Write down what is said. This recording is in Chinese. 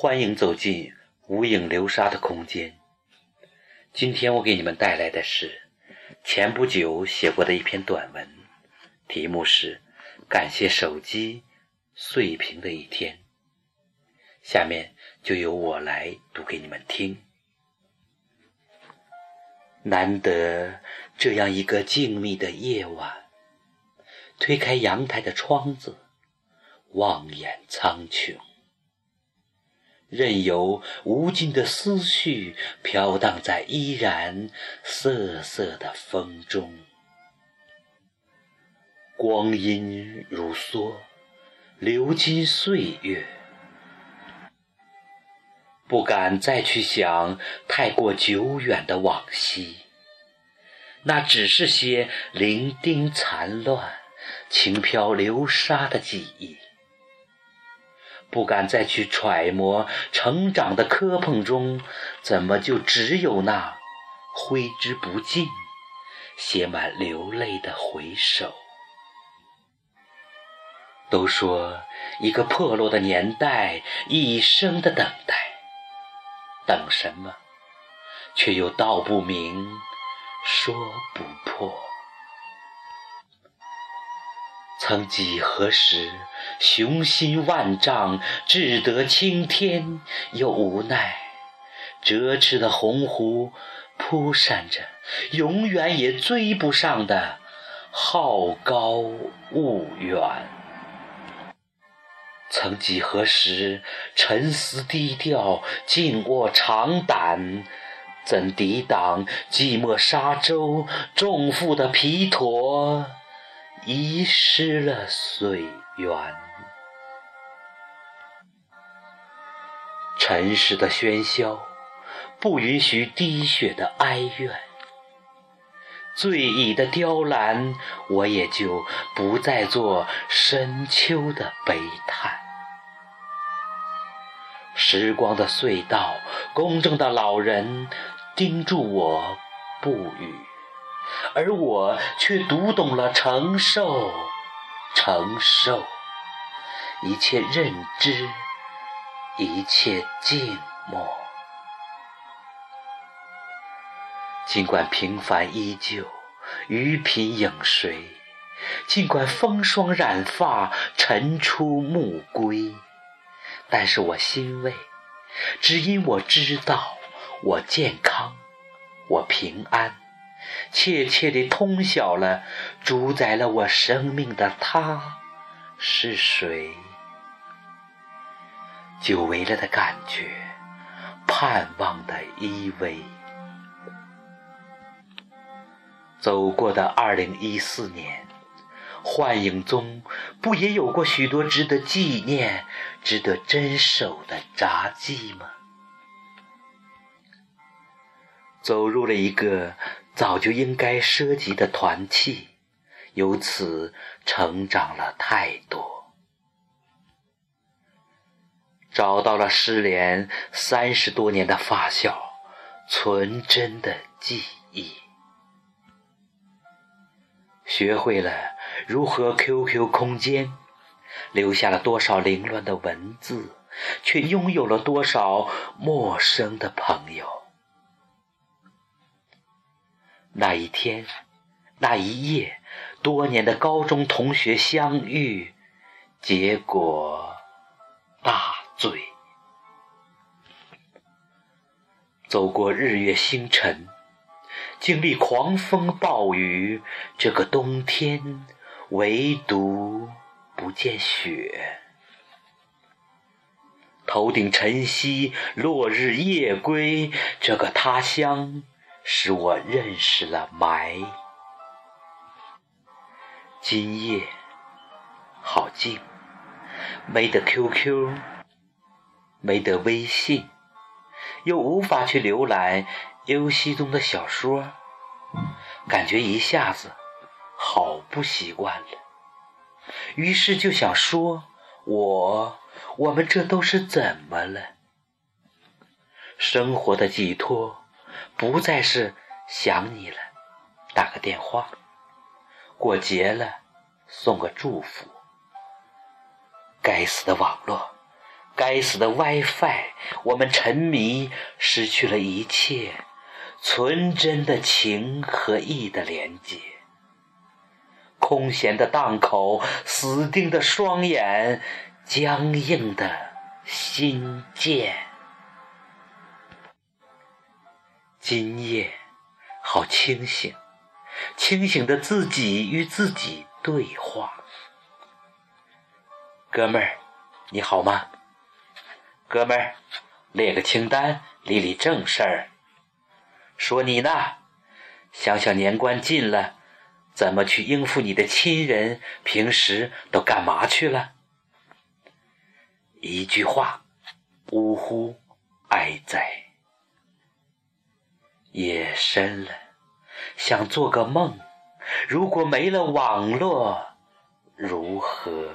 欢迎走进无影流沙的空间。今天我给你们带来的是前不久写过的一篇短文，题目是《感谢手机碎屏的一天》。下面就由我来读给你们听。难得这样一个静谧的夜晚，推开阳台的窗子，望眼苍穹。任由无尽的思绪飘荡在依然瑟瑟的风中，光阴如梭，流金岁月，不敢再去想太过久远的往昔，那只是些零丁残乱、轻飘流沙的记忆。不敢再去揣摩成长的磕碰中，怎么就只有那挥之不尽、写满流泪的回首？都说一个破落的年代，一生的等待，等什么？却又道不明，说不破。曾几何时，雄心万丈，志得青天，又无奈折翅的鸿鹄扑扇着永远也追不上的好高骛远。曾几何时，沉思低调，静卧长胆，怎抵挡寂寞沙洲重负的皮驼？遗失了水源，尘世的喧嚣不允许滴血的哀怨，醉意的雕栏，我也就不再做深秋的悲叹。时光的隧道，公正的老人叮嘱我不语。而我却读懂了承受，承受一切认知，一切静默。尽管平凡依旧，余品影谁？尽管风霜染发，尘出暮归，但是我欣慰，只因我知道，我健康，我平安。切切地通晓了，主宰了我生命的他是谁？久违了的感觉，盼望的依偎。走过的二零一四年，幻影中不也有过许多值得纪念、值得珍守的札记吗？走入了一个。早就应该涉及的团契，由此成长了太多。找到了失联三十多年的发小，纯真的记忆。学会了如何 QQ 空间，留下了多少凌乱的文字，却拥有了多少陌生的朋友。那一天，那一夜，多年的高中同学相遇，结果大醉。走过日月星辰，经历狂风暴雨，这个冬天唯独不见雪。头顶晨曦，落日夜归，这个他乡。使我认识了霾。今夜好静，没得 QQ，没得微信，又无法去浏览游戏中的小说，感觉一下子好不习惯了。于是就想说：我，我们这都是怎么了？生活的寄托。不再是想你了，打个电话；过节了，送个祝福。该死的网络，该死的 WiFi，我们沉迷，失去了一切纯真的情和义的连接。空闲的档口，死定的双眼，僵硬的心剑。今夜好清醒，清醒的自己与自己对话。哥们儿，你好吗？哥们儿，列个清单，理理正事儿。说你呢，想想年关近了。怎么去应付你的亲人？平时都干嘛去了？一句话，呜呼哀哉。夜深了，想做个梦。如果没了网络，如何？